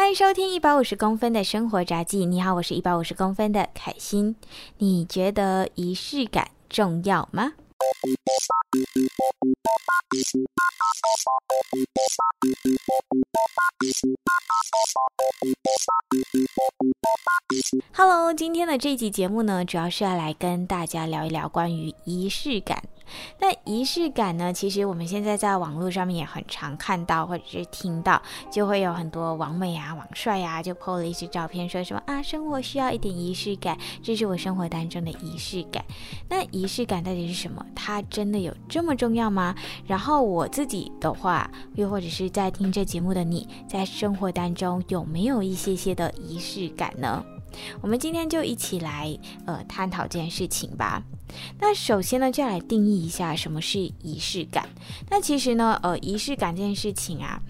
欢迎收听一百五十公分的生活札记。你好，我是一百五十公分的凯欣。你觉得仪式感重要吗？Hello，今天的这集节目呢，主要是要来跟大家聊一聊关于仪式感。那仪式感呢，其实我们现在在网络上面也很常看到或者是听到，就会有很多网美啊、网帅啊，就 po 了一些照片，说什么啊，生活需要一点仪式感，这是我生活当中的仪式感。那仪式感到底是什么？它真的有这么重要吗？然后我自己的话，又或者是在听这节目的你，在生活当中有没有一些些的仪式感呢？我们今天就一起来呃探讨这件事情吧。那首先呢，就要来定义一下什么是仪式感。那其实呢，呃，仪式感这件事情啊，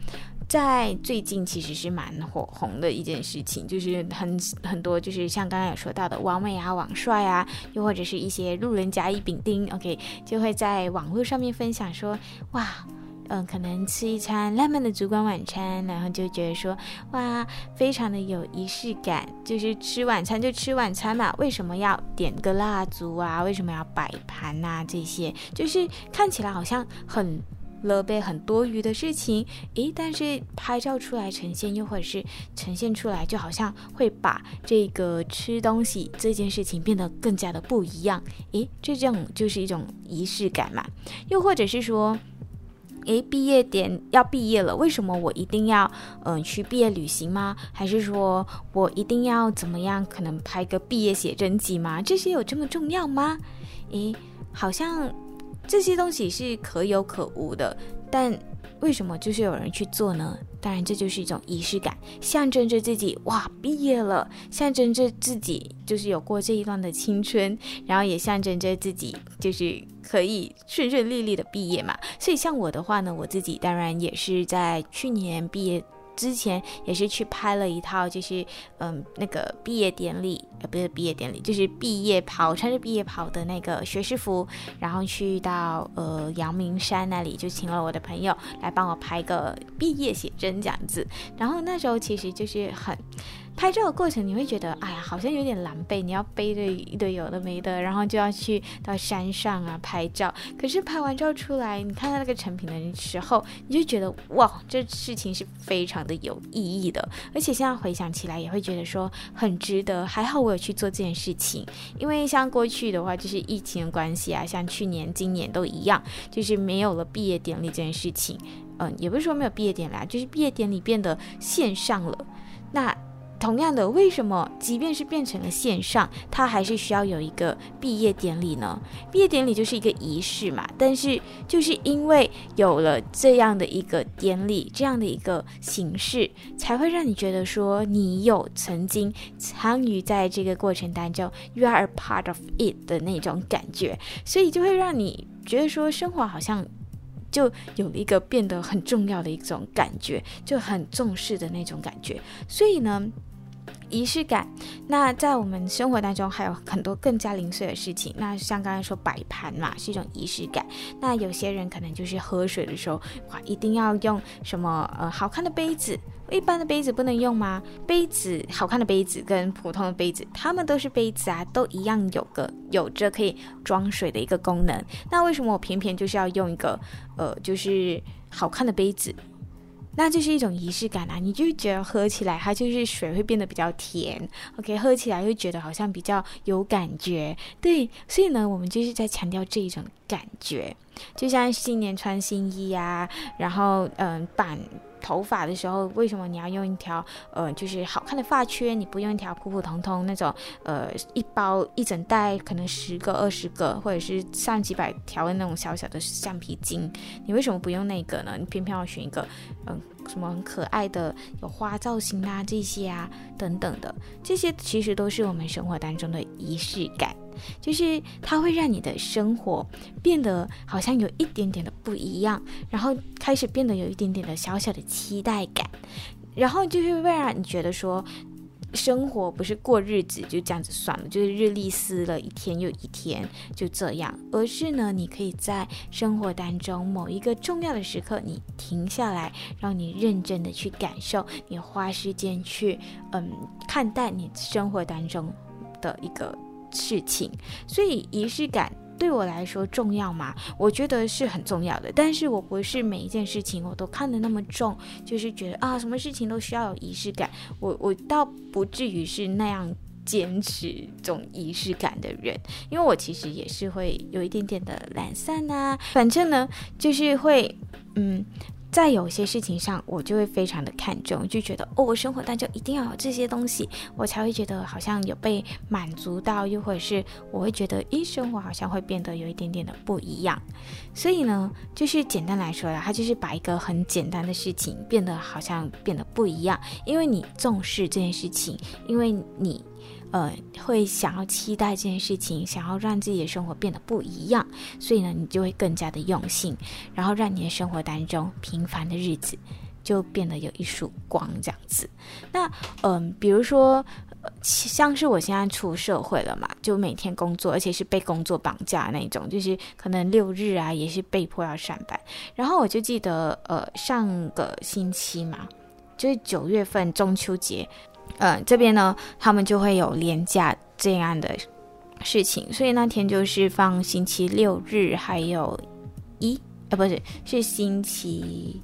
在最近其实是蛮火红的一件事情，就是很很多就是像刚刚有说到的网美啊、网帅啊，又或者是一些路人甲乙丙丁，OK，就会在网络上面分享说，哇。嗯，可能吃一餐浪漫的烛光晚餐，然后就觉得说，哇，非常的有仪式感。就是吃晚餐就吃晚餐嘛，为什么要点个蜡烛啊？为什么要摆盘啊？这些就是看起来好像很勒背、很多余的事情，诶，但是拍照出来呈现，又或者是呈现出来，就好像会把这个吃东西这件事情变得更加的不一样。诶，这种就是一种仪式感嘛。又或者是说。诶，毕业点要毕业了，为什么我一定要嗯、去毕业旅行吗？还是说我一定要怎么样？可能拍个毕业写真集吗？这些有这么重要吗？诶，好像这些东西是可有可无的，但为什么就是有人去做呢？当然，这就是一种仪式感，象征着自己哇毕业了，象征着自己就是有过这一段的青春，然后也象征着自己就是可以顺顺利利的毕业嘛。所以像我的话呢，我自己当然也是在去年毕业。之前也是去拍了一套，就是嗯那个毕业典礼，呃不是毕业典礼，就是毕业袍，穿着毕业袍的那个学士服，然后去到呃阳明山那里，就请了我的朋友来帮我拍个毕业写真这样子。然后那时候其实就是很。拍照的过程，你会觉得，哎呀，好像有点狼狈。你要背着一堆有的没的，然后就要去到山上啊拍照。可是拍完照出来，你看到那个成品的时候，你就觉得，哇，这事情是非常的有意义的。而且现在回想起来，也会觉得说很值得。还好我有去做这件事情，因为像过去的话，就是疫情的关系啊，像去年、今年都一样，就是没有了毕业典礼这件事情。嗯，也不是说没有毕业典礼啊，就是毕业典礼变得线上了。那同样的，为什么即便是变成了线上，它还是需要有一个毕业典礼呢？毕业典礼就是一个仪式嘛。但是就是因为有了这样的一个典礼，这样的一个形式，才会让你觉得说你有曾经参与在这个过程当中，you are a part of it 的那种感觉，所以就会让你觉得说生活好像就有了一个变得很重要的一种感觉，就很重视的那种感觉。所以呢。仪式感，那在我们生活当中还有很多更加零碎的事情。那像刚才说摆盘嘛，是一种仪式感。那有些人可能就是喝水的时候，哇，一定要用什么呃好看的杯子，一般的杯子不能用吗？杯子好看的杯子跟普通的杯子，它们都是杯子啊，都一样有个有着可以装水的一个功能。那为什么我偏偏就是要用一个呃就是好看的杯子？那就是一种仪式感啊，你就觉得喝起来它就是水会变得比较甜，OK，喝起来会觉得好像比较有感觉，对，所以呢，我们就是在强调这一种感觉，就像新年穿新衣啊，然后嗯，板。头发的时候，为什么你要用一条呃，就是好看的发圈？你不用一条普普通通那种呃，一包一整袋，可能十个、二十个，或者是上几百条的那种小小的橡皮筋？你为什么不用那个呢？你偏偏要选一个嗯、什么很可爱的有花造型啊，这些啊等等的，这些其实都是我们生活当中的仪式感。就是它会让你的生活变得好像有一点点的不一样，然后开始变得有一点点的小小的期待感，然后就是会让你觉得说，生活不是过日子就这样子算了，就是日历撕了一天又一天就这样，而是呢，你可以在生活当中某一个重要的时刻，你停下来，让你认真的去感受，你花时间去嗯看待你生活当中的一个事情，所以仪式感。对我来说重要吗？我觉得是很重要的，但是我不是每一件事情我都看得那么重，就是觉得啊，什么事情都需要有仪式感。我我倒不至于是那样坚持这种仪式感的人，因为我其实也是会有一点点的懒散呐。反正呢，就是会嗯。在有些事情上，我就会非常的看重，就觉得哦，我生活当中一定要有这些东西，我才会觉得好像有被满足到，又或者是我会觉得，咦，生活好像会变得有一点点的不一样。所以呢，就是简单来说呀，它就是把一个很简单的事情变得好像变得不一样，因为你重视这件事情，因为你。呃，会想要期待这件事情，想要让自己的生活变得不一样，所以呢，你就会更加的用心，然后让你的生活当中平凡的日子就变得有一束光，这样子。那，嗯、比如说，像是我现在出社会了嘛，就每天工作，而且是被工作绑架那种，就是可能六日啊也是被迫要上班。然后我就记得，呃，上个星期嘛，就是九月份中秋节。嗯，这边呢，他们就会有廉价这样的事情，所以那天就是放星期六日，还有一，呃，不是，是星期。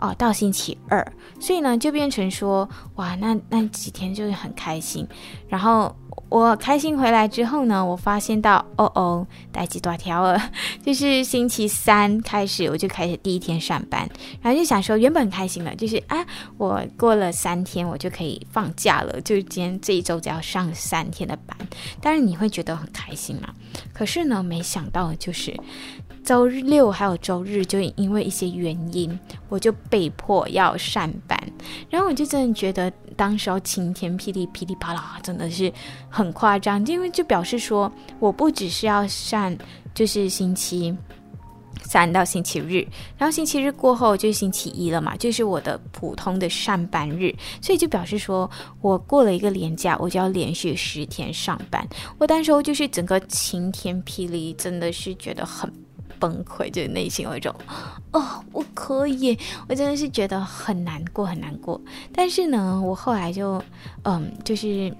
哦，到星期二，所以呢，就变成说，哇，那那几天就是很开心。然后我开心回来之后呢，我发现到，哦哦，待几多条了，就是星期三开始，我就开始第一天上班，然后就想说，原本很开心了，就是啊，我过了三天，我就可以放假了，就今天这一周只要上三天的班，但是你会觉得很开心嘛。可是呢，没想到就是。周六还有周日，就因为一些原因，我就被迫要上班。然后我就真的觉得，当时候晴天霹雳，噼里啪啦，真的是很夸张。因为就表示说，我不只是要上，就是星期三到星期日，然后星期日过后就星期一了嘛，就是我的普通的上班日。所以就表示说我过了一个年假，我就要连续十天上班。我当时候就是整个晴天霹雳，真的是觉得很。崩溃，就是内心有一种，哦，我可以，我真的是觉得很难过，很难过。但是呢，我后来就，嗯，就是。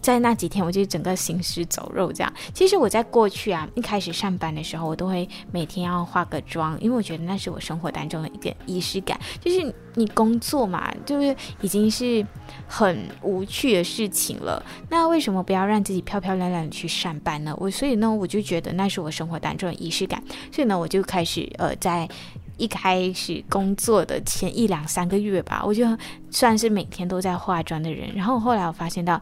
在那几天，我就整个行尸走肉这样。其实我在过去啊，一开始上班的时候，我都会每天要化个妆，因为我觉得那是我生活当中的一个仪式感。就是你工作嘛，就是已经是很无趣的事情了，那为什么不要让自己漂漂亮亮的去上班呢？我所以呢，我就觉得那是我生活当中的仪式感。所以呢，我就开始呃，在一开始工作的前一两三个月吧，我就算是每天都在化妆的人。然后后来我发现到。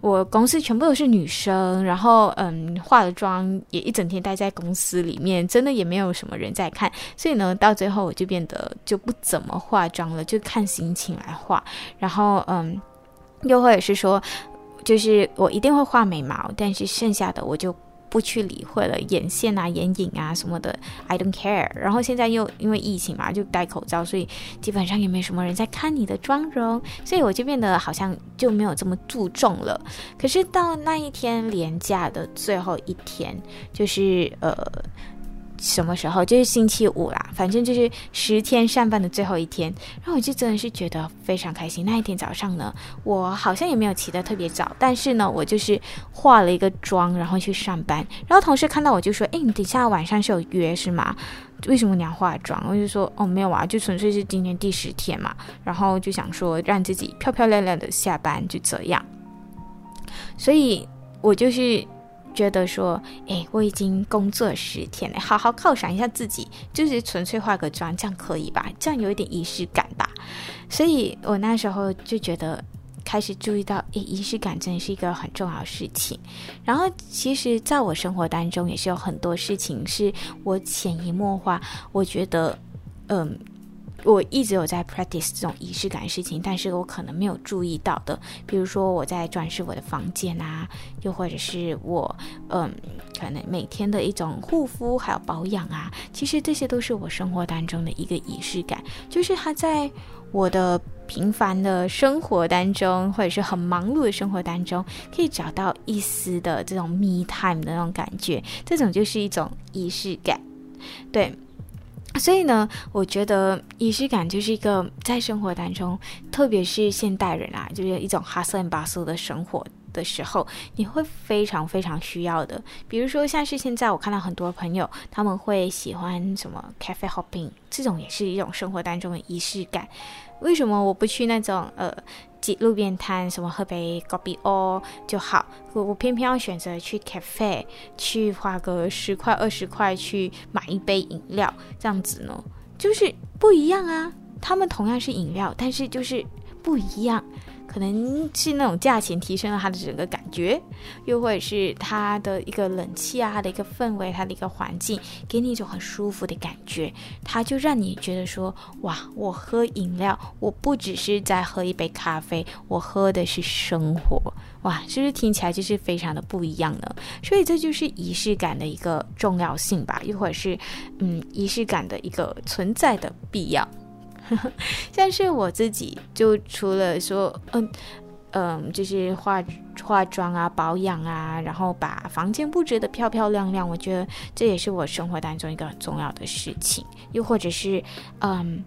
我公司全部都是女生，然后嗯，化了妆也一整天待在公司里面，真的也没有什么人在看，所以呢，到最后我就变得就不怎么化妆了，就看心情来化。然后嗯，又或者是说，就是我一定会画眉毛，但是剩下的我就。不去理会了，眼线啊、眼影啊什么的，I don't care。然后现在又因为疫情嘛，就戴口罩，所以基本上也没什么人在看你的妆容，所以我就变得好像就没有这么注重了。可是到那一天连假的最后一天，就是呃。什么时候？就是星期五啦，反正就是十天上班的最后一天，然后我就真的是觉得非常开心。那一天早上呢，我好像也没有起得特别早，但是呢，我就是化了一个妆，然后去上班。然后同事看到我就说：“诶，你等下晚上是有约是吗？为什么你要化妆？”我就说：“哦，没有啊，就纯粹是今天第十天嘛。”然后就想说让自己漂漂亮亮的下班，就这样。所以我就是。觉得说，哎，我已经工作十天了，好好犒赏一下自己，就是纯粹化个妆，这样可以吧？这样有一点仪式感吧。所以我那时候就觉得，开始注意到，哎，仪式感真的是一个很重要的事情。然后，其实在我生活当中，也是有很多事情是我潜移默化，我觉得，嗯。我一直有在 practice 这种仪式感的事情，但是我可能没有注意到的，比如说我在装饰我的房间啊，又或者是我，嗯，可能每天的一种护肤还有保养啊，其实这些都是我生活当中的一个仪式感，就是它在我的平凡的生活当中，或者是很忙碌的生活当中，可以找到一丝的这种 me time 的那种感觉，这种就是一种仪式感，对。所以呢，我觉得仪式感就是一个在生活当中，特别是现代人啊，就是一种哈森巴斯的生活的时候，你会非常非常需要的。比如说，像是现在我看到很多朋友，他们会喜欢什么 cafe hopping，这种也是一种生活当中的仪式感。为什么我不去那种呃？路边摊什么喝杯咖啡哦就好，我我偏偏要选择去 cafe 去花个十块二十块去买一杯饮料，这样子呢，就是不一样啊。他们同样是饮料，但是就是不一样。可能是那种价钱提升了它的整个感觉，又或者是它的一个冷气啊，它的一个氛围，它的一个环境，给你一种很舒服的感觉，它就让你觉得说，哇，我喝饮料，我不只是在喝一杯咖啡，我喝的是生活，哇，是不是听起来就是非常的不一样呢？所以这就是仪式感的一个重要性吧，又或者是，嗯，仪式感的一个存在的必要。像是我自己，就除了说，嗯嗯，就是化化妆啊、保养啊，然后把房间布置的漂漂亮亮，我觉得这也是我生活当中一个很重要的事情。又或者是，嗯。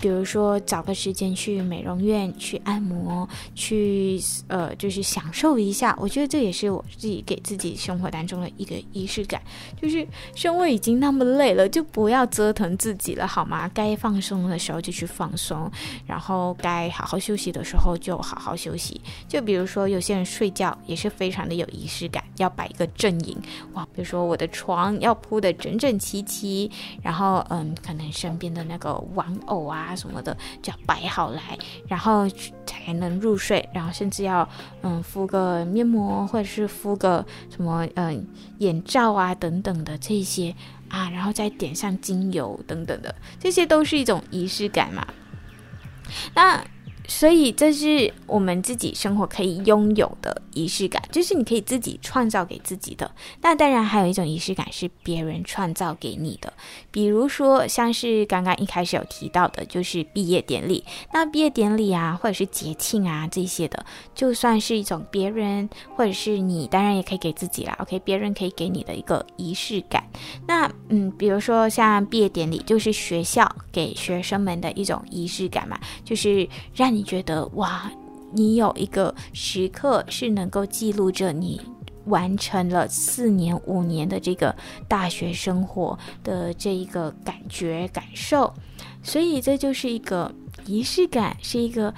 比如说，找个时间去美容院去按摩，去呃，就是享受一下。我觉得这也是我自己给自己生活当中的一个仪式感。就是生活已经那么累了，就不要折腾自己了，好吗？该放松的时候就去放松，然后该好好休息的时候就好好休息。就比如说，有些人睡觉也是非常的有仪式感，要摆一个阵营哇。比如说，我的床要铺得整整齐齐，然后嗯，可能身边的那个玩偶啊。什么的就要摆好来，然后才能入睡。然后甚至要嗯敷个面膜，或者是敷个什么嗯眼罩啊等等的这些啊，然后再点上精油等等的，这些都是一种仪式感嘛。那。所以这是我们自己生活可以拥有的仪式感，就是你可以自己创造给自己的。那当然还有一种仪式感是别人创造给你的，比如说像是刚刚一开始有提到的，就是毕业典礼。那毕业典礼啊，或者是节庆啊这些的，就算是一种别人或者是你，当然也可以给自己啦。OK，别人可以给你的一个仪式感。那嗯，比如说像毕业典礼，就是学校给学生们的一种仪式感嘛，就是让你。你觉得哇，你有一个时刻是能够记录着你完成了四年、五年的这个大学生活的这一个感觉感受，所以这就是一个仪式感，是一个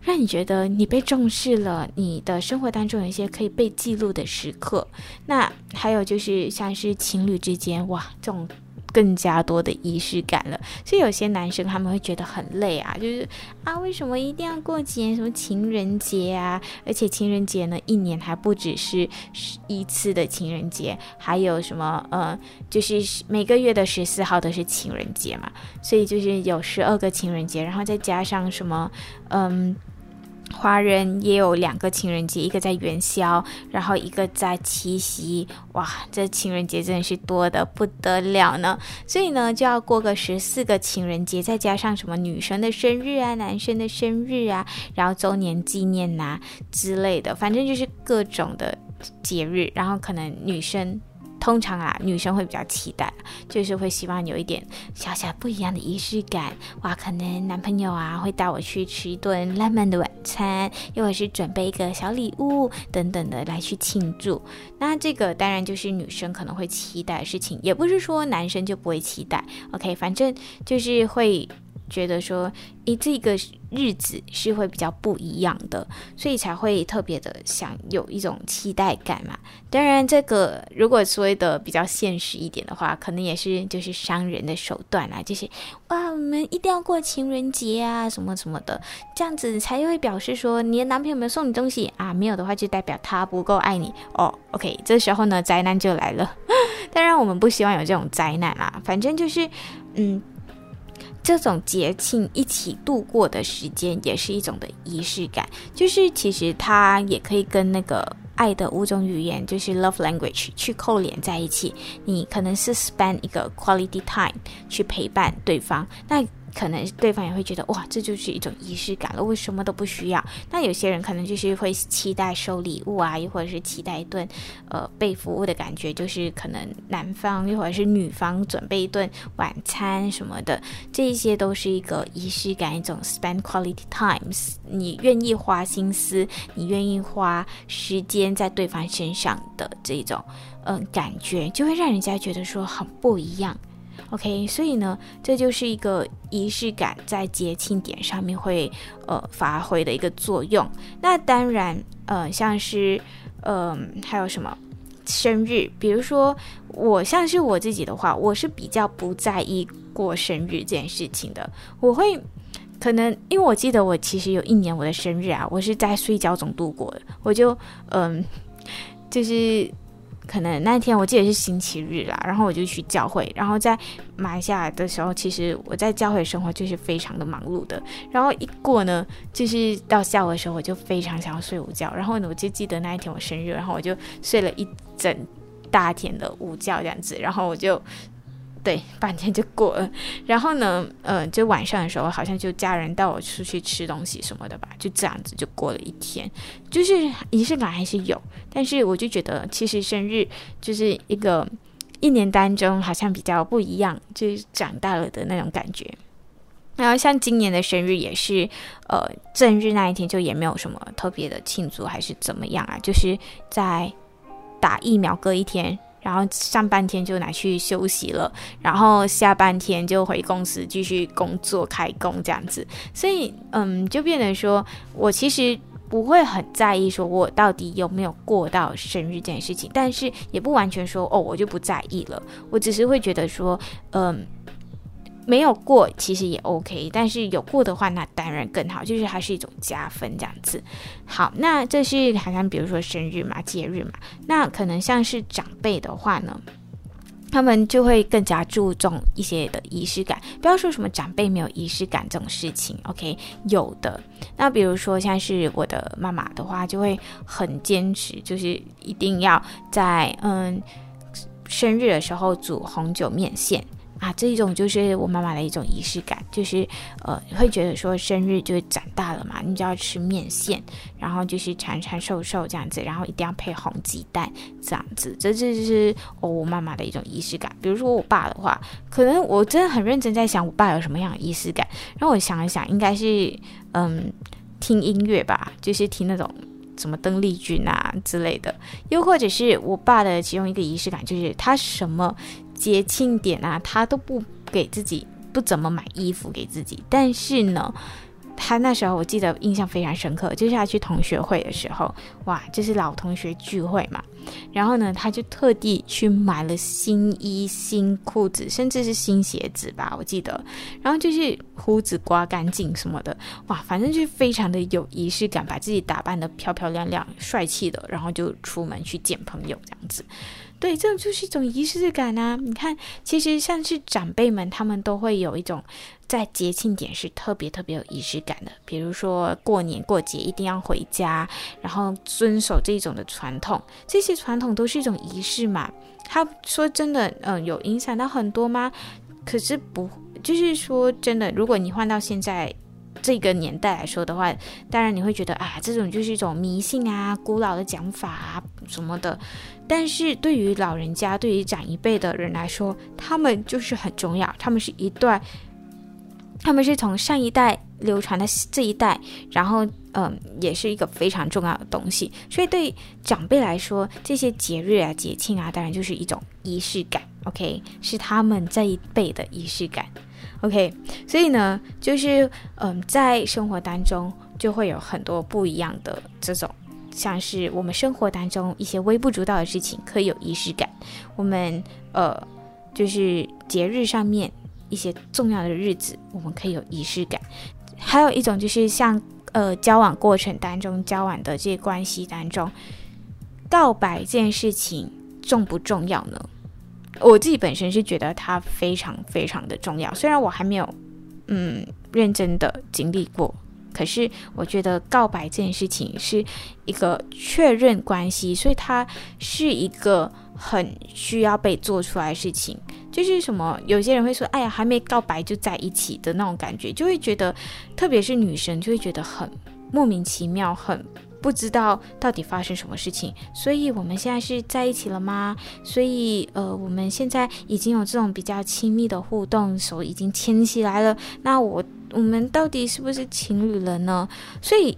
让你觉得你被重视了，你的生活当中有一些可以被记录的时刻。那还有就是像是情侣之间，哇，这种。更加多的仪式感了，所以有些男生他们会觉得很累啊，就是啊，为什么一定要过节？什么情人节啊？而且情人节呢，一年还不只是一次的情人节，还有什么呃，就是每个月的十四号都是情人节嘛，所以就是有十二个情人节，然后再加上什么嗯。华人也有两个情人节，一个在元宵，然后一个在七夕。哇，这情人节真的是多得不得了呢！所以呢，就要过个十四个情人节，再加上什么女生的生日啊、男生的生日啊，然后周年纪念呐、之类的，反正就是各种的节日。然后可能女生。通常啊，女生会比较期待，就是会希望有一点小小不一样的仪式感。哇，可能男朋友啊会带我去吃一顿浪漫的晚餐，又或是准备一个小礼物等等的来去庆祝。那这个当然就是女生可能会期待的事情，也不是说男生就不会期待。OK，反正就是会。觉得说，诶，这个日子是会比较不一样的，所以才会特别的想有一种期待感嘛。当然，这个如果说的比较现实一点的话，可能也是就是商人的手段啦，就是哇，我们一定要过情人节啊，什么什么的，这样子才会表示说你的男朋友没有送你东西啊，没有的话就代表他不够爱你哦。OK，这时候呢，灾难就来了。当然，我们不希望有这种灾难啦，反正就是嗯。这种节庆一起度过的时间，也是一种的仪式感。就是其实它也可以跟那个爱的五种语言，就是 love language 去扣连在一起。你可能是 spend 一个 quality time 去陪伴对方。那可能对方也会觉得哇，这就是一种仪式感了，我什么都不需要。那有些人可能就是会期待收礼物啊，又或者是期待一顿呃被服务的感觉，就是可能男方又或者是女方准备一顿晚餐什么的，这一些都是一个仪式感，一种 spend quality times，你愿意花心思，你愿意花时间在对方身上的这种嗯、感觉，就会让人家觉得说很不一样。OK，所以呢，这就是一个仪式感在节庆点上面会呃发挥的一个作用。那当然，呃，像是嗯、呃，还有什么生日，比如说我像是我自己的话，我是比较不在意过生日这件事情的。我会可能因为我记得我其实有一年我的生日啊，我是在睡觉中度过的，我就嗯、就是。可能那天我记得是星期日啦，然后我就去教会，然后在马来的时候，其实我在教会生活就是非常的忙碌的。然后一过呢，就是到下午的时候，我就非常想要睡午觉。然后呢，我就记得那一天我生日，然后我就睡了一整大天的午觉这样子，然后我就。对，半天就过了。然后呢，呃，就晚上的时候，好像就家人带我出去吃东西什么的吧，就这样子就过了一天。就是仪式感还是有，但是我就觉得，其实生日就是一个一年当中好像比较不一样，就是长大了的那种感觉。然后像今年的生日也是，呃，正日那一天就也没有什么特别的庆祝，还是怎么样啊？就是在打疫苗隔一天。然后上半天就拿去休息了，然后下半天就回公司继续工作开工这样子，所以嗯，就变得说我其实不会很在意说我到底有没有过到生日这件事情，但是也不完全说哦我就不在意了，我只是会觉得说嗯。没有过其实也 OK，但是有过的话，那当然更好，就是它是一种加分这样子。好，那这是好像比如说生日嘛、节日嘛，那可能像是长辈的话呢，他们就会更加注重一些的仪式感。不要说什么长辈没有仪式感这种事情，OK，有的。那比如说像是我的妈妈的话，就会很坚持，就是一定要在嗯生日的时候煮红酒面线。啊，这一种就是我妈妈的一种仪式感，就是呃，会觉得说生日就是长大了嘛，你就要吃面线，然后就是长长瘦瘦这样子，然后一定要配红鸡蛋这样子，这这就是哦我妈妈的一种仪式感。比如说我爸的话，可能我真的很认真在想我爸有什么样的仪式感，然后我想一想，应该是嗯听音乐吧，就是听那种什么邓丽君啊之类的，又或者是我爸的其中一个仪式感，就是他什么。节庆点啊，他都不给自己，不怎么买衣服给自己。但是呢，他那时候我记得印象非常深刻，就是他去同学会的时候，哇，就是老同学聚会嘛。然后呢，他就特地去买了新衣、新裤子，甚至是新鞋子吧，我记得。然后就是胡子刮干净什么的，哇，反正就非常的有仪式感，把自己打扮得漂漂亮亮、帅气的，然后就出门去见朋友这样子。对，这种就是一种仪式感啊！你看，其实像是长辈们，他们都会有一种在节庆点是特别特别有仪式感的。比如说过年过节一定要回家，然后遵守这种的传统，这些传统都是一种仪式嘛。他说真的，嗯、有影响到很多吗？可是不，就是说真的，如果你换到现在。这个年代来说的话，当然你会觉得啊，这种就是一种迷信啊、古老的讲法啊什么的。但是对于老人家、对于长一辈的人来说，他们就是很重要。他们是一段，他们是从上一代流传的这一代，然后嗯，也是一个非常重要的东西。所以对长辈来说，这些节日啊、节庆啊，当然就是一种仪式感。OK，是他们这一辈的仪式感。OK，所以呢，就是嗯，在生活当中就会有很多不一样的这种，像是我们生活当中一些微不足道的事情可以有仪式感。我们呃，就是节日上面一些重要的日子，我们可以有仪式感。还有一种就是像呃，交往过程当中，交往的这些关系当中，告白这件事情重不重要呢？我自己本身是觉得它非常非常的重要，虽然我还没有嗯认真的经历过可是我觉得告白这件事情是一个确认关系，所以它是一个很需要被做出来的事情。就是什么，有些人会说：“哎呀，还没告白就在一起的那种感觉，就会觉得，特别是女生就会觉得很莫名其妙，很。”不知道到底发生什么事情，所以我们现在是在一起了吗？所以呃，我们现在已经有这种比较亲密的互动，手已经牵起来了。那我我们到底是不是情侣了呢？所以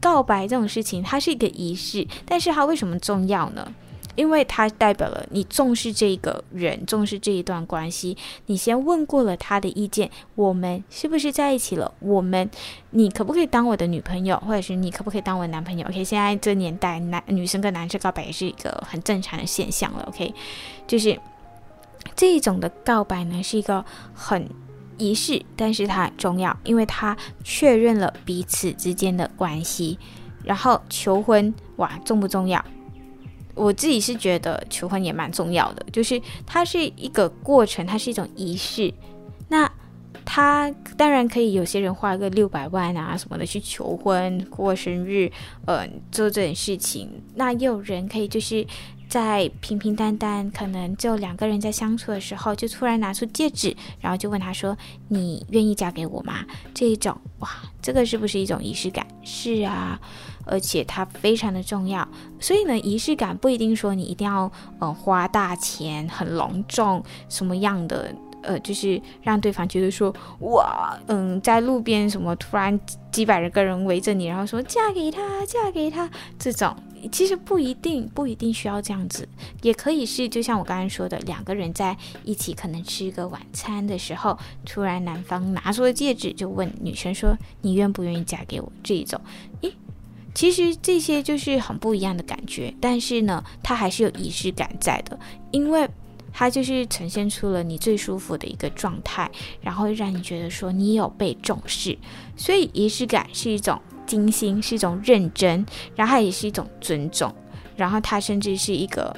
告白这种事情，它是一个仪式，但是它为什么重要呢？因为它代表了你重视这个人，重视这一段关系。你先问过了他的意见，我们是不是在一起了？我们，你可不可以当我的女朋友，或者是你可不可以当我男朋友？OK，现在这年代，男女生跟男生告白也是一个很正常的现象了。OK，就是这一种的告白呢，是一个很仪式，但是它很重要，因为它确认了彼此之间的关系。然后求婚，哇，重不重要？我自己是觉得求婚也蛮重要的，就是它是一个过程，它是一种仪式。那他当然可以，有些人花个六百万啊什么的去求婚、过生日，呃，做这件事情。那也有人可以就是在平平淡淡，可能就两个人在相处的时候，就突然拿出戒指，然后就问他说：“你愿意嫁给我吗？”这一种，哇，这个是不是一种仪式感？是啊。而且它非常的重要，所以呢，仪式感不一定说你一定要嗯花大钱很隆重什么样的呃，就是让对方觉得说哇，嗯，在路边什么突然几百个人围着你，然后说嫁给他，嫁给他这种，其实不一定不一定需要这样子，也可以是就像我刚才说的，两个人在一起可能吃个晚餐的时候，突然男方拿出了戒指，就问女生说你愿不愿意嫁给我这一种，诶。其实这些就是很不一样的感觉，但是呢，它还是有仪式感在的，因为它就是呈现出了你最舒服的一个状态，然后让你觉得说你有被重视，所以仪式感是一种精心，是一种认真，然后也是一种尊重，然后它甚至是一个，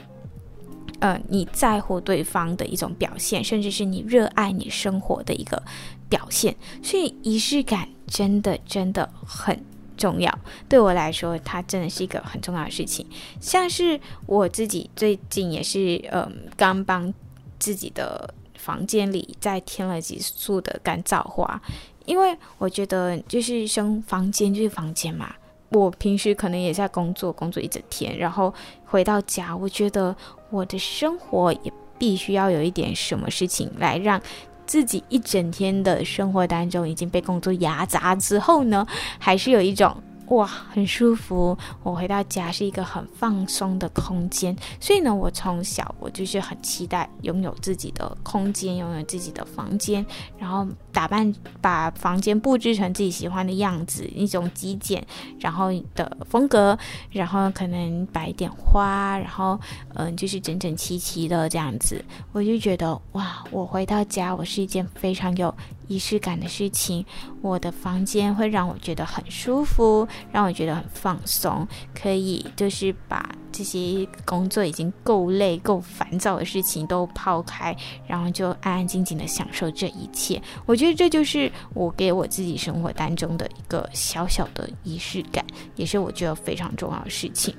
呃，你在乎对方的一种表现，甚至是你热爱你生活的一个表现，所以仪式感真的真的很。重要，对我来说，它真的是一个很重要的事情。像是我自己最近也是，嗯，刚帮自己的房间里再添了几束的干燥花，因为我觉得就是生房间就是房间嘛。我平时可能也在工作，工作一整天，然后回到家，我觉得我的生活也必须要有一点什么事情来让。自己一整天的生活当中已经被工作压榨之后呢，还是有一种。哇，很舒服！我回到家是一个很放松的空间，所以呢，我从小我就是很期待拥有自己的空间，拥有自己的房间，然后打扮，把房间布置成自己喜欢的样子，一种极简，然后的风格，然后可能摆点花，然后嗯、就是整整齐齐的这样子，我就觉得哇，我回到家，我是一件非常有。仪式感的事情，我的房间会让我觉得很舒服，让我觉得很放松，可以就是把这些工作已经够累、够烦躁的事情都抛开，然后就安安静静的享受这一切。我觉得这就是我给我自己生活当中的一个小小的仪式感，也是我觉得非常重要的事情。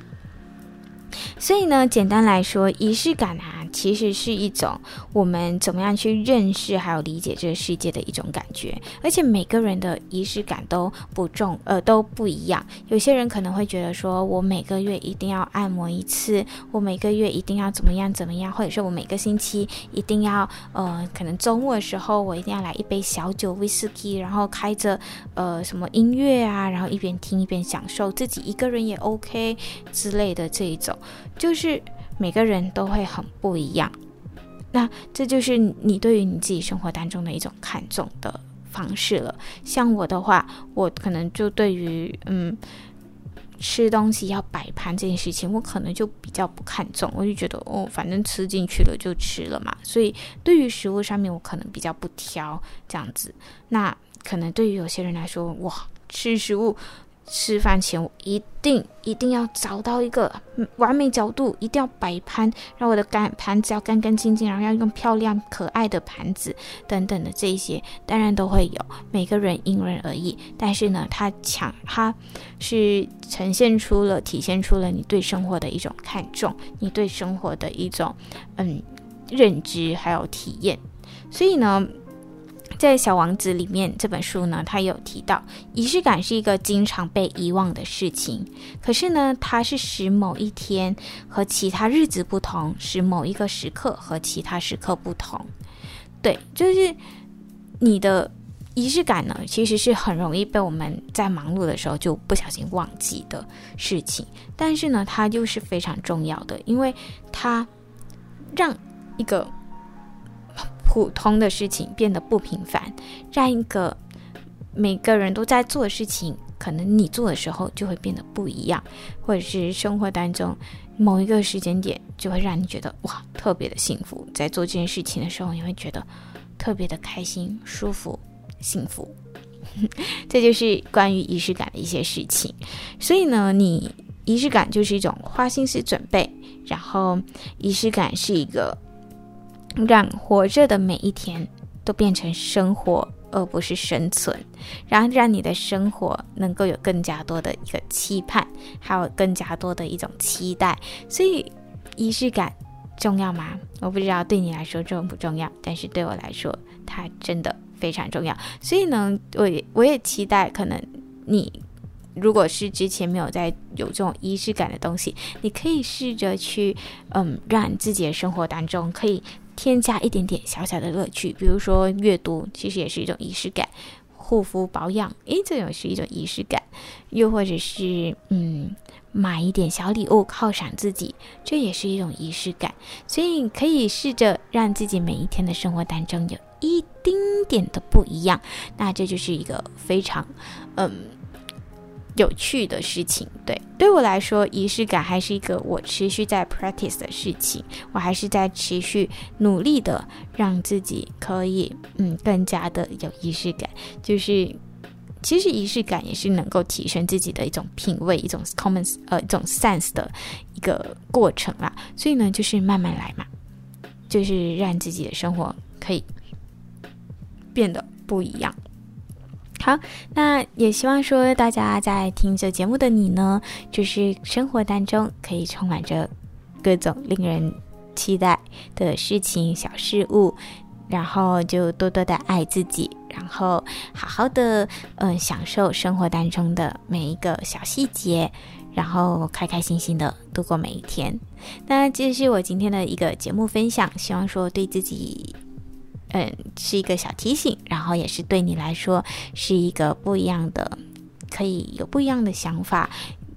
所以呢，简单来说，仪式感啊，其实是一种我们怎么样去认识还有理解这个世界的一种感觉。而且每个人的仪式感都不重，呃，都不一样。有些人可能会觉得说，我每个月一定要按摩一次，我每个月一定要怎么样怎么样，或者是我每个星期一定要，呃，可能周末的时候我一定要来一杯小酒威士忌，然后开着呃什么音乐啊，然后一边听一边享受，自己一个人也 OK 之类的这一种。就是每个人都会很不一样，那这就是你对于你自己生活当中的一种看重的方式了。像我的话，我可能就对于嗯吃东西要摆盘这件事情，我可能就比较不看重，我就觉得哦，反正吃进去了就吃了嘛。所以对于食物上面，我可能比较不挑这样子。那可能对于有些人来说，哇，吃食物。吃饭前我一定一定要找到一个完美角度，一定要摆盘，让我的干盘子要干干净净，然后要用漂亮可爱的盘子等等的这些，当然都会有，每个人因人而异。但是呢，它强，它是呈现出了、体现出了你对生活的一种看重，你对生活的一种嗯认知还有体验。所以呢。在《小王子》里面这本书呢，它有提到仪式感是一个经常被遗忘的事情。可是呢，它是使某一天和其他日子不同，使某一个时刻和其他时刻不同。对，就是你的仪式感呢，其实是很容易被我们在忙碌的时候就不小心忘记的事情。但是呢，它就是非常重要的，因为它让一个。普通的事情变得不平凡，让一个每个人都在做的事情，可能你做的时候就会变得不一样，或者是生活当中某一个时间点就会让你觉得哇，特别的幸福。在做这件事情的时候，你会觉得特别的开心、舒服、幸福。这就是关于仪式感的一些事情。所以呢，你仪式感就是一种花心思准备，然后仪式感是一个。让活着的每一天都变成生活，而不是生存，然后让你的生活能够有更加多的一个期盼，还有更加多的一种期待。所以，仪式感重要吗？我不知道对你来说重不重要，但是对我来说，它真的非常重要。所以呢，我也我也期待，可能你如果是之前没有在有这种仪式感的东西，你可以试着去，嗯，让自己的生活当中可以。添加一点点小小的乐趣，比如说阅读，其实也是一种仪式感；护肤保养，诶，这种是一种仪式感；又或者是嗯，买一点小礼物犒赏自己，这也是一种仪式感。所以可以试着让自己每一天的生活当中有一丁点的不一样，那这就是一个非常嗯。有趣的事情，对，对我来说，仪式感还是一个我持续在 practice 的事情，我还是在持续努力的让自己可以，嗯，更加的有仪式感。就是，其实仪式感也是能够提升自己的一种品味，一种 common 呃一种 sense 的一个过程啦。所以呢，就是慢慢来嘛，就是让自己的生活可以变得不一样。好，那也希望说大家在听这节目的你呢，就是生活当中可以充满着各种令人期待的事情、小事物，然后就多多的爱自己，然后好好的嗯享受生活当中的每一个小细节，然后开开心心的度过每一天。那这是我今天的一个节目分享，希望说对自己。嗯，是一个小提醒，然后也是对你来说是一个不一样的，可以有不一样的想法，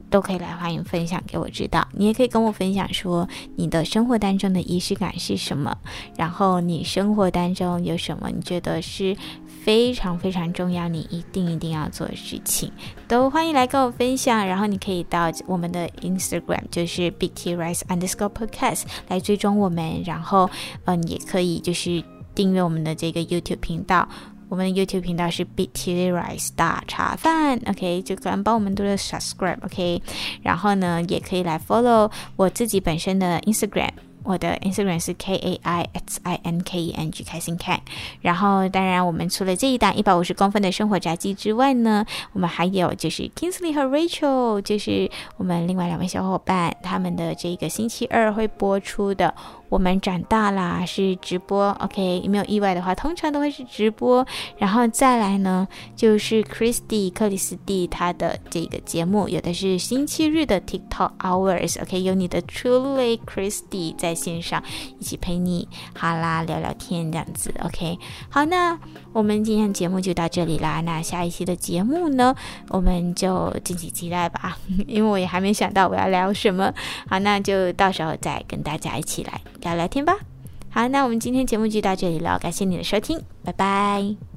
都可以来欢迎分享给我知道。你也可以跟我分享说你的生活当中的仪式感是什么，然后你生活当中有什么你觉得是非常非常重要，你一定一定要做的事情，都欢迎来跟我分享。然后你可以到我们的 Instagram，就是 Big T Rise Underscore Podcast 来追踪我们，然后嗯，也可以就是。订阅我们的这个 YouTube 频道，我们的 YouTube 频道是 Big Tea Rice 大茶饭，OK，就可能帮我们多多 subscribe，OK，然后呢，也可以来 follow 我自己本身的 Instagram。我的 Instagram 是 K A I X I N K E N G 开心看，然后当然我们除了这一档一百五十公分的生活札记之外呢，我们还有就是 Kingsley 和 Rachel，就是我们另外两位小伙伴他们的这个星期二会播出的。我们长大啦，是直播，OK，没有意外的话，通常都会是直播。然后再来呢，就是 Christy 克里斯蒂他的这个节目，有的是星期日的 TikTok Hours，OK，有你的 Truly Christy 在线上一起陪你，好啦，聊聊天这样子，OK。好，那我们今天节目就到这里啦。那下一期的节目呢，我们就敬请期待吧，因为我也还没想到我要聊什么。好，那就到时候再跟大家一起来。聊聊天吧，好，那我们今天节目就到这里了，感谢你的收听，拜拜。